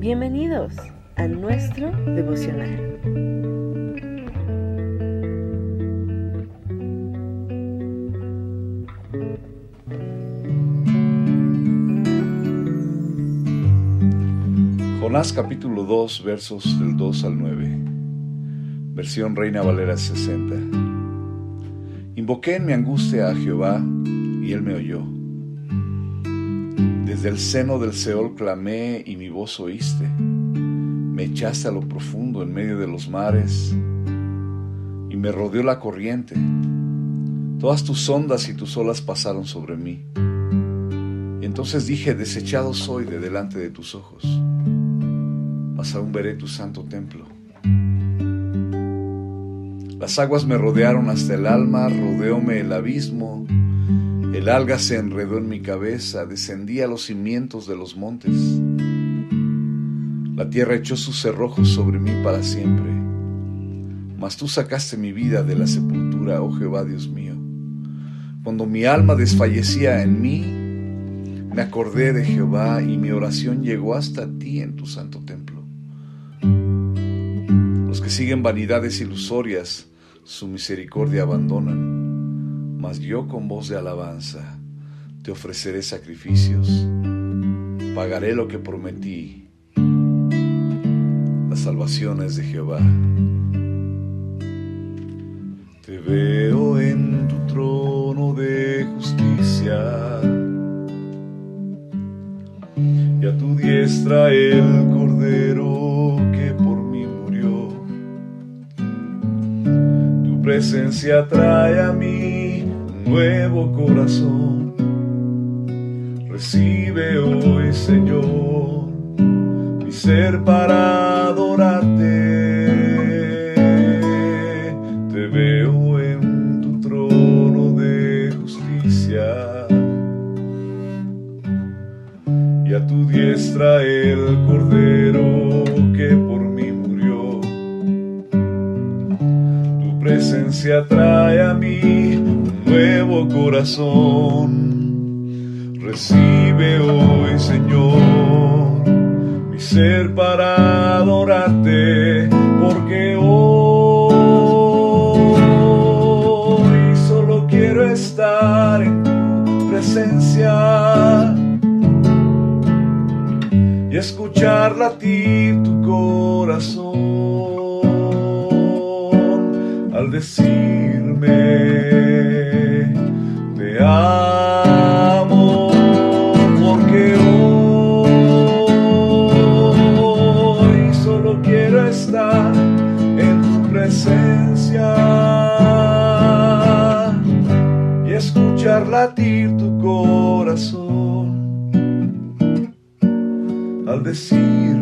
Bienvenidos a nuestro devocional. Jonás capítulo 2 versos del 2 al 9. Versión Reina Valera 60. Invoqué en mi angustia a Jehová y él me oyó. Desde el seno del Seol clamé y mi voz oíste. Me echaste a lo profundo en medio de los mares y me rodeó la corriente. Todas tus ondas y tus olas pasaron sobre mí. Y entonces dije, desechado soy de delante de tus ojos, mas aún veré tu santo templo. Las aguas me rodearon hasta el alma, rodeóme el abismo, el alga se enredó en mi cabeza, descendí a los cimientos de los montes. La tierra echó sus cerrojos sobre mí para siempre. Mas tú sacaste mi vida de la sepultura, oh Jehová Dios mío. Cuando mi alma desfallecía en mí, me acordé de Jehová y mi oración llegó hasta ti en tu santo templo. Los que siguen vanidades ilusorias, su misericordia abandonan. Mas yo con voz de alabanza te ofreceré sacrificios, pagaré lo que prometí. La salvación es de Jehová. Te veo en tu trono de justicia y a tu diestra el cordero que por mí murió. Tu presencia trae a mí nuevo corazón. Recibe hoy, Señor, mi ser para adorarte. Te veo en tu trono de justicia y a tu diestra el cordero que por mí murió. Tu presencia trae a mí nuevo corazón. Recibe hoy, Señor, mi ser para adorarte, porque hoy solo quiero estar en tu presencia y escuchar latir tu corazón al decirme latir tu corazón al decirme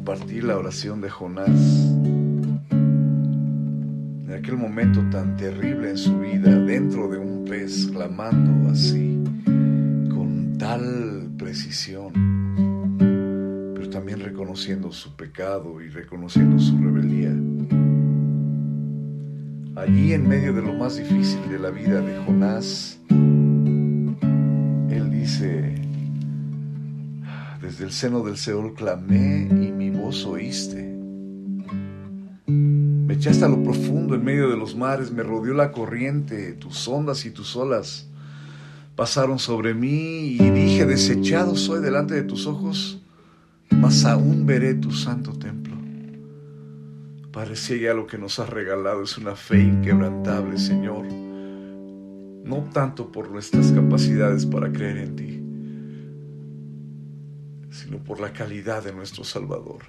compartir la oración de Jonás en aquel momento tan terrible en su vida, dentro de un pez, clamando así, con tal precisión, pero también reconociendo su pecado y reconociendo su rebeldía. Allí en medio de lo más difícil de la vida de Jonás, él dice, desde el seno del Seol clamé y oíste. Me echaste a lo profundo en medio de los mares, me rodeó la corriente, tus ondas y tus olas pasaron sobre mí y dije, desechado soy delante de tus ojos, mas aún veré tu santo templo. Parecía ya lo que nos has regalado es una fe inquebrantable, Señor, no tanto por nuestras capacidades para creer en ti, sino por la calidad de nuestro Salvador.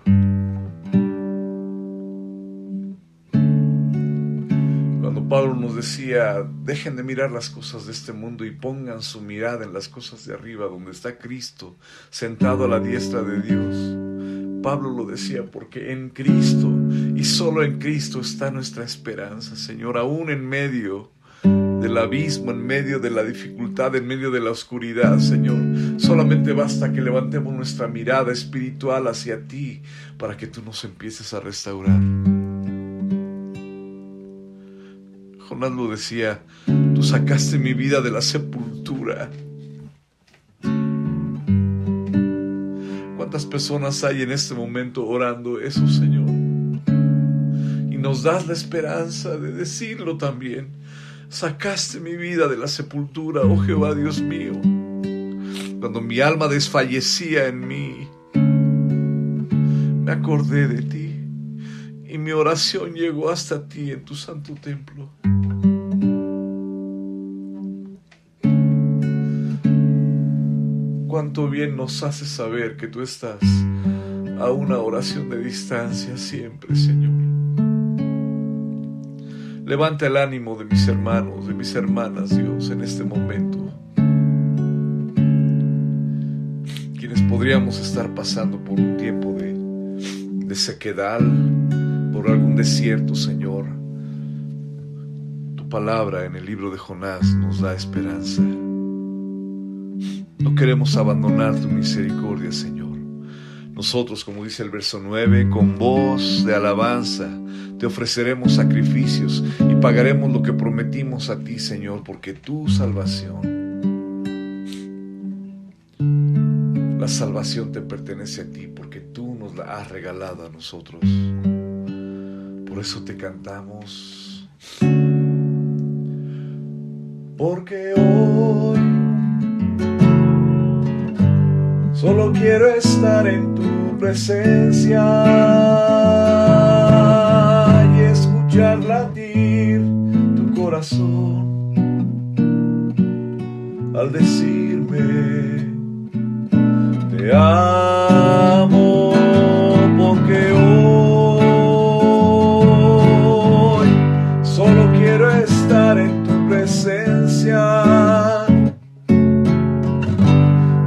Cuando Pablo nos decía, dejen de mirar las cosas de este mundo y pongan su mirada en las cosas de arriba, donde está Cristo sentado a la diestra de Dios. Pablo lo decía porque en Cristo y solo en Cristo está nuestra esperanza, Señor, aún en medio del abismo, en medio de la dificultad, en medio de la oscuridad, Señor. Solamente basta que levantemos nuestra mirada espiritual hacia ti para que tú nos empieces a restaurar. Jonás lo decía, tú sacaste mi vida de la sepultura. ¿Cuántas personas hay en este momento orando eso, Señor? Y nos das la esperanza de decirlo también. Sacaste mi vida de la sepultura, oh Jehová Dios mío. Cuando mi alma desfallecía en mí, me acordé de ti y mi oración llegó hasta ti en tu santo templo. cuánto bien nos hace saber que tú estás a una oración de distancia siempre, Señor. Levanta el ánimo de mis hermanos, de mis hermanas, Dios, en este momento. Quienes podríamos estar pasando por un tiempo de, de sequedad, por algún desierto, Señor. Tu palabra en el libro de Jonás nos da esperanza. No queremos abandonar tu misericordia, Señor. Nosotros, como dice el verso 9, con voz de alabanza te ofreceremos sacrificios y pagaremos lo que prometimos a ti, Señor, porque tu salvación, la salvación te pertenece a ti, porque tú nos la has regalado a nosotros. Por eso te cantamos. Porque hoy Solo quiero estar en tu presencia y escuchar latir tu corazón al decirme te amo porque hoy solo quiero estar en tu presencia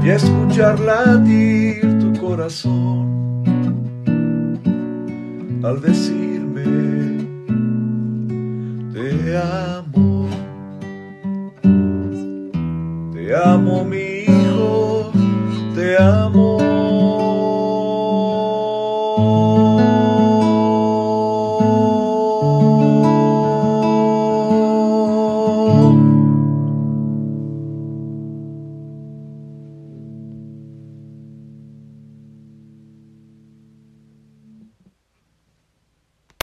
y escuchar latir tu corazón al decir